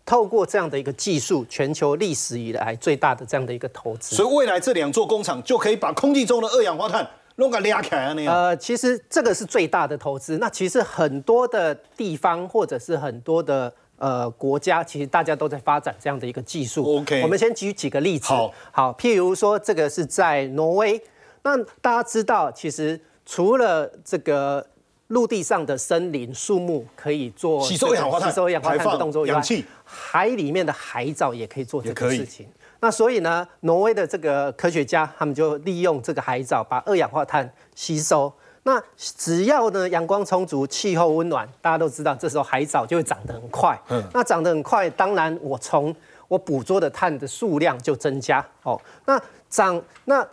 透过这样的一个技术，全球历史以来最大的这样的一个投资。所以未来这两座工厂就可以把空气中的二氧化碳弄个拉开啊那样。呃，其实这个是最大的投资。那其实很多的地方或者是很多的呃国家，其实大家都在发展这样的一个技术。OK，我们先举几个例子。好，好，譬如说这个是在挪威，那大家知道其实。除了这个陆地上的森林树木可以做吸收二氧化碳、吸收二氧化碳的动作以外，海里面的海藻也可以做这个事情。那所以呢，挪威的这个科学家他们就利用这个海藻把二氧化碳吸收。那只要呢阳光充足、气候温暖，大家都知道这时候海藻就会长得很快。嗯，那长得很快，当然我从我捕捉的碳的数量就增加。哦，那长那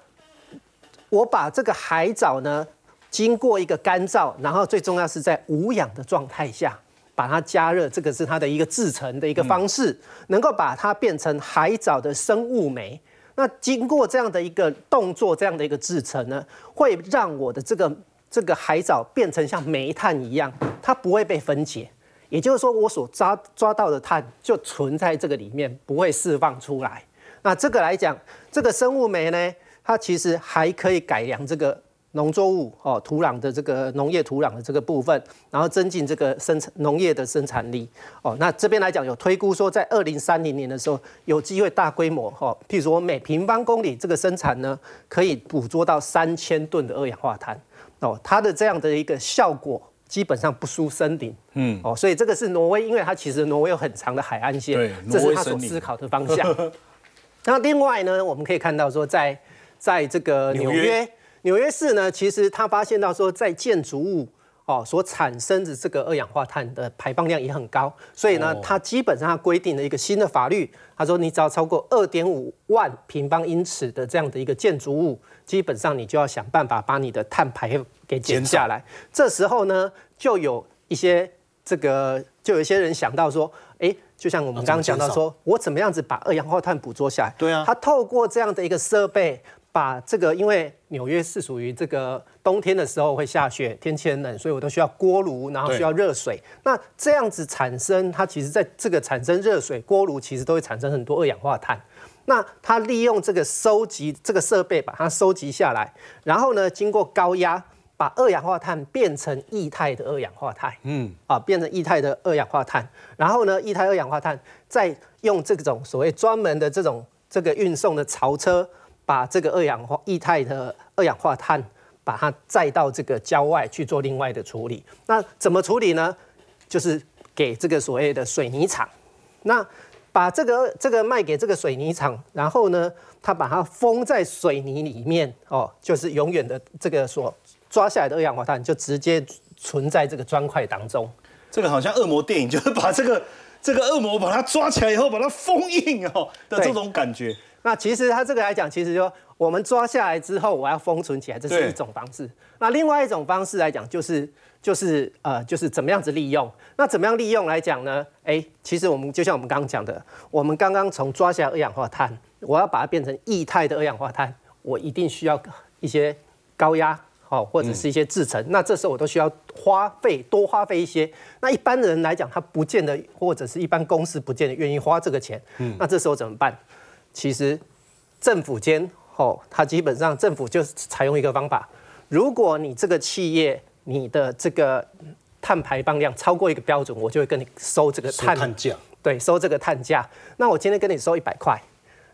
我把这个海藻呢？经过一个干燥，然后最重要是在无氧的状态下把它加热，这个是它的一个制成的一个方式，能够把它变成海藻的生物酶。那经过这样的一个动作，这样的一个制成呢，会让我的这个这个海藻变成像煤炭一样，它不会被分解。也就是说，我所抓抓到的碳就存在这个里面，不会释放出来。那这个来讲，这个生物酶呢，它其实还可以改良这个。农作物哦，土壤的这个农业土壤的这个部分，然后增进这个生产农业的生产力哦。那这边来讲有推估说，在二零三零年的时候，有机会大规模哦，譬如说每平方公里这个生产呢，可以捕捉到三千吨的二氧化碳哦。它的这样的一个效果，基本上不输森林，嗯哦，所以这个是挪威，因为它其实挪威有很长的海岸线，这是他所思考的方向。那另外呢，我们可以看到说，在在这个纽约。纽约市呢，其实他发现到说，在建筑物哦所产生的这个二氧化碳的排放量也很高，所以呢，它基本上规定了一个新的法律，他说你只要超过二点五万平方英尺的这样的一个建筑物，基本上你就要想办法把你的碳排给减下来。这时候呢，就有一些这个，就有一些人想到说，哎，就像我们刚刚讲到说，我怎么样子把二氧化碳捕捉下来？对啊，他透过这样的一个设备。把这个，因为纽约是属于这个冬天的时候会下雪，天气很冷，所以我都需要锅炉，然后需要热水。那这样子产生，它其实在这个产生热水锅炉，其实都会产生很多二氧化碳。那它利用这个收集这个设备把它收集下来，然后呢，经过高压把二氧化碳变成液态的二氧化碳，嗯，啊，变成液态的二氧化碳。然后呢，液态二氧化碳再用这种所谓专门的这种这个运送的槽车。把这个二氧化液态的二氧化碳，把它载到这个郊外去做另外的处理。那怎么处理呢？就是给这个所谓的水泥厂。那把这个这个卖给这个水泥厂，然后呢，他把它封在水泥里面哦，就是永远的这个所抓下来的二氧化碳就直接存在这个砖块当中。这个好像恶魔电影，就是把这个这个恶魔把它抓起来以后，把它封印哦的这种感觉。那其实它这个来讲，其实就我们抓下来之后，我要封存起来，这是一种方式。那另外一种方式来讲，就是就是呃，就是怎么样子利用？那怎么样利用来讲呢？哎，其实我们就像我们刚刚讲的，我们刚刚从抓下来二氧化碳，我要把它变成液态的二氧化碳，我一定需要一些高压，好或者是一些制成。那这时候我都需要花费多花费一些。那一般人来讲，他不见得，或者是一般公司不见得愿意花这个钱。嗯，那这时候怎么办？其实，政府间哦，它基本上政府就是采用一个方法，如果你这个企业你的这个碳排放量超过一个标准，我就会跟你收这个碳价，对，收这个碳价。那我今天跟你收一百块，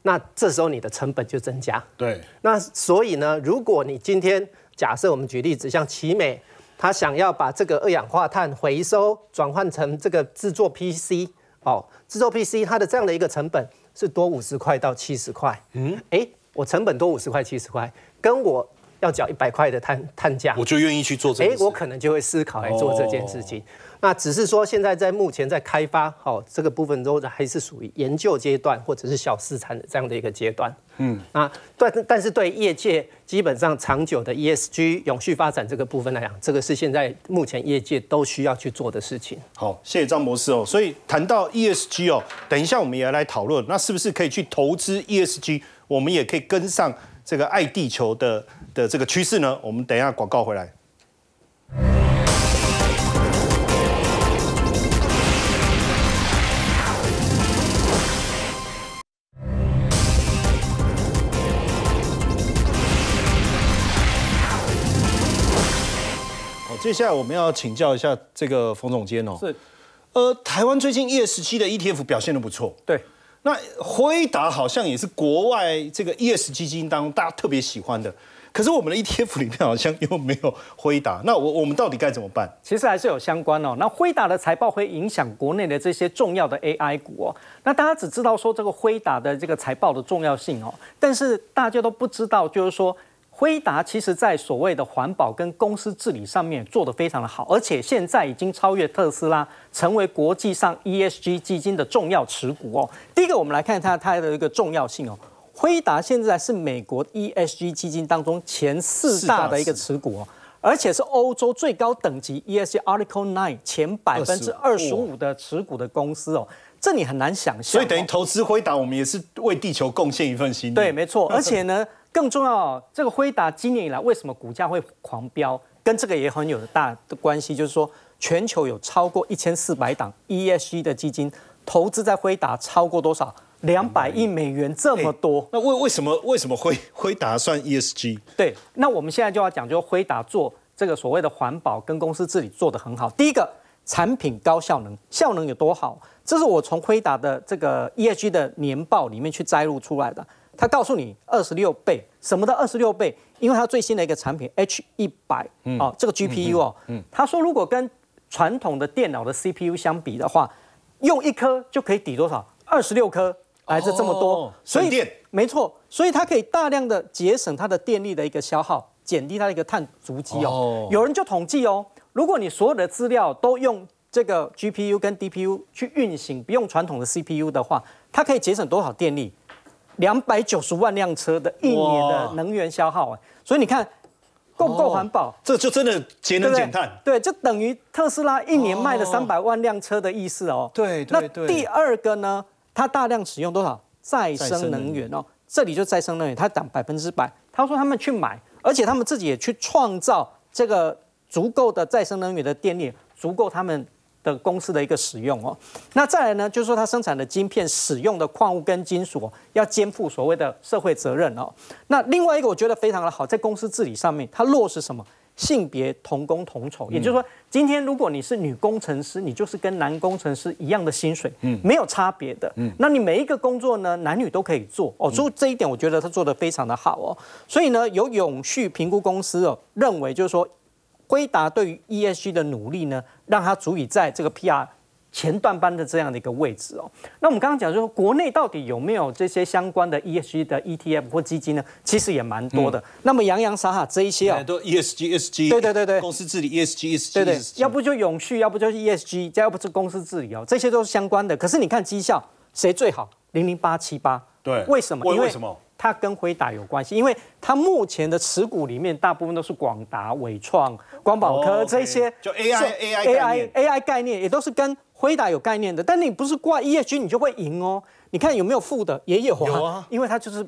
那这时候你的成本就增加。对，那所以呢，如果你今天假设我们举例子，像奇美，他想要把这个二氧化碳回收转换成这个制作 PC，哦，制作 PC 它的这样的一个成本。是多五十块到七十块，嗯，哎，我成本多五十块七十块，跟我要缴一百块的碳碳价，我就愿意去做这，哎，我可能就会思考来做这件事情。那只是说现在在目前在开发，好这个部分都还是属于研究阶段或者是小试产的这样的一个阶段。嗯，啊，但但是对业界基本上长久的 ESG 永续发展这个部分来讲，这个是现在目前业界都需要去做的事情。好，谢谢张博士哦。所以谈到 ESG 哦，等一下我们也要来讨论，那是不是可以去投资 ESG？我们也可以跟上这个爱地球的的这个趋势呢？我们等一下广告回来。接下来我们要请教一下这个冯总监哦。是，呃，台湾最近 ESG 的 ETF 表现的不错。对，那辉达好像也是国外这个 ESG 基金当中大家特别喜欢的，可是我们的 ETF 里面好像又没有辉达。那我我们到底该怎么办？其实还是有相关哦。那辉达的财报会影响国内的这些重要的 AI 股哦。那大家只知道说这个辉达的这个财报的重要性哦，但是大家都不知道就是说。辉达其实在所谓的环保跟公司治理上面做得非常的好，而且现在已经超越特斯拉，成为国际上 ESG 基金的重要持股哦。第一个，我们来看它它的一个重要性哦。辉达现在是美国 ESG 基金当中前四大的一个持股哦，而且是欧洲最高等级 ESG Article Nine 前百分之二十五的持股的公司哦，这你很难想象。所以等于投资辉达，我们也是为地球贡献一份心。对，没错，而且呢。更重要，这个辉达今年以来为什么股价会狂飙？跟这个也很有大的关系，就是说全球有超过一千四百档 ESG 的基金投资在辉达，超过多少？两百亿美元这么多。那为为什么为什么辉辉达算 ESG？对，那我们现在就要讲，就辉达做这个所谓的环保跟公司治理做得很好。第一个，产品高效能，效能有多好？这是我从辉达的这个 ESG 的年报里面去摘录出来的。他告诉你二十六倍，什么的二十六倍？因为它最新的一个产品 H 一百哦，这个 GPU 哦，他说如果跟传统的电脑的 CPU 相比的话，用一颗就可以抵多少？二十六颗，来自这么多，所以电没错，所以它可以大量的节省它的电力的一个消耗，减低它的一个碳足迹哦。有人就统计哦，如果你所有的资料都用这个 GPU 跟 DPU 去运行，不用传统的 CPU 的话，它可以节省多少电力？两百九十万辆车的一年的能源消耗啊，所以你看够不够环保？这就真的节能减碳。对，就等于特斯拉一年卖了三百万辆车的意思哦。对对对。那第二个呢？它大量使用多少再生能源哦？这里就再生能源，它涨百分之百。他说他们去买，而且他们自己也去创造这个足够的再生能源的电力，足够他们。的公司的一个使用哦，那再来呢，就是说它生产的晶片使用的矿物跟金属要肩负所谓的社会责任哦。那另外一个我觉得非常的好，在公司治理上面，它落实什么？性别同工同酬，也就是说，今天如果你是女工程师，你就是跟男工程师一样的薪水，嗯，没有差别的，嗯，那你每一个工作呢，男女都可以做。哦，所以这一点我觉得他做的非常的好哦。所以呢，有永续评估公司哦认为就是说。辉达对于 ESG 的努力呢，让它足以在这个 PR 前段班的这样的一个位置哦。那我们刚刚讲说，国内到底有没有这些相关的 ESG 的 ETF 或基金呢？其实也蛮多的。那么洋洋洒洒这一些啊，都 ESG ESG，对对对对，公司治理 ESG ESG，对对，要不就永续，要不就是 ESG，再要不是公司治理哦，这些都是相关的。可是你看绩效谁最好？零零八七八，对，为什么？因为什么？它跟辉达有关系，因为它目前的持股里面大部分都是广达、伟创、光宝科这些，就 AI AI AI AI 概念也都是跟辉达有概念的。但你不是挂 ESG 你就会赢哦。你看有没有负的？也有啊，因为它就是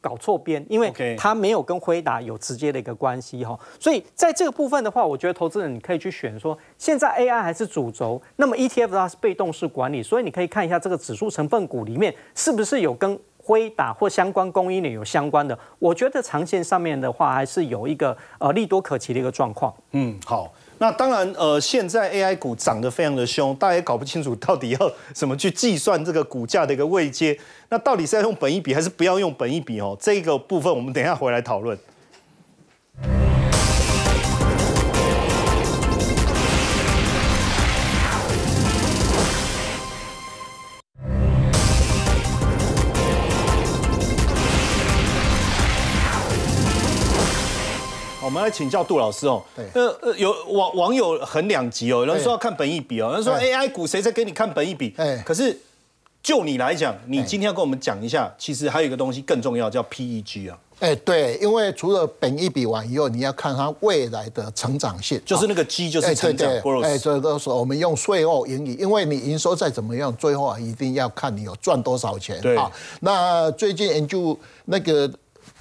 搞错边，因为它没有跟辉达有直接的一个关系哈。所以在这个部分的话，我觉得投资人你可以去选说，现在 AI 还是主轴，那么 ETF 它是被动式管理，所以你可以看一下这个指数成分股里面是不是有跟。辉达或相关供应链有相关的，我觉得长线上面的话，还是有一个呃利多可期的一个状况。嗯，好，那当然呃，现在 AI 股涨得非常的凶，大家也搞不清楚到底要怎么去计算这个股价的一个位阶，那到底是要用本一比还是不要用本一比哦？这个部分我们等一下回来讨论。我们来请教杜老师哦。对。呃呃，有网网友很两极哦，有人说要看本益比哦，有人说 AI 股谁在给你看本益比？哎。可是就你来讲，你今天要跟我们讲一下，其实还有一个东西更重要，叫 PEG 啊。哎，对，因为除了本益比完以后，你要看它未来的成长性，就是那个 G 就是成长。哎，这都是我们用税后盈余，因为你营收再怎么样，最后啊一定要看你有赚多少钱。对。那最近研究那个。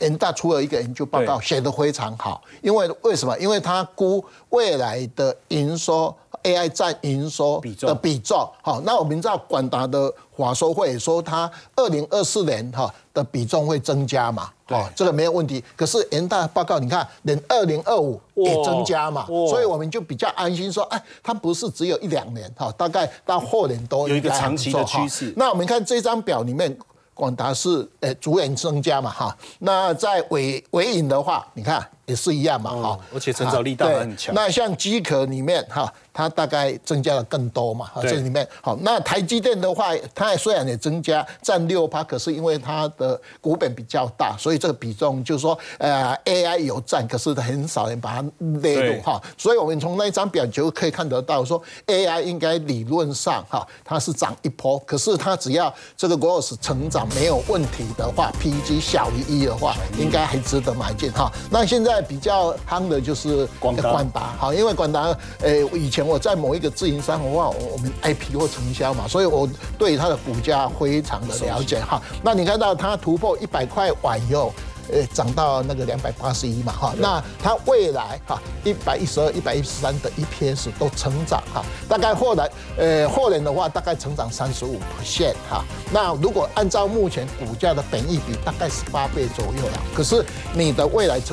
人大出了一个研究报告，写得非常好。因为为什么？因为他估未来的营收 AI 占营收的比重。好，那我们知道广达的华收会说，它二零二四年哈的比重会增加嘛？对，这个没有问题。可是人大报告你看，连二零二五也增加嘛？所以我们就比较安心说，哎，它不是只有一两年哈，大概到后年都有一个长期的趋势。那我们看这张表里面。广达是诶逐年增加嘛哈，那在尾尾影的话，你看也是一样嘛哈，而且成长力道很强。那像机壳里面哈。它大概增加了更多嘛？啊，这里面好。那台积电的话，它虽然也增加占六趴，可是因为它的股本比较大，所以这个比重就是说，呃，AI 有占，可是很少人把它列入哈。所以我们从那一张表就可以看得到，说 AI 应该理论上哈，它是涨一波，可是它只要这个 growth 成长没有问题的话，PEG 小于一的话，应该还值得买进哈。那现在比较夯的就是广达，好，因为广达，呃，以前。我在某一个自营商的话，我们 IP 或承销嘛，所以我对它的股价非常的了解哈。那你看到它突破一百块完以后，呃涨到那个两百八十一嘛哈，那它未来哈一百一十二、一百一十三的 EPS 都成长哈，大概后来呃后年的话大概成长三十五 percent 哈，那如果按照目前股价的本益比大概十八倍左右了，可是你的未来成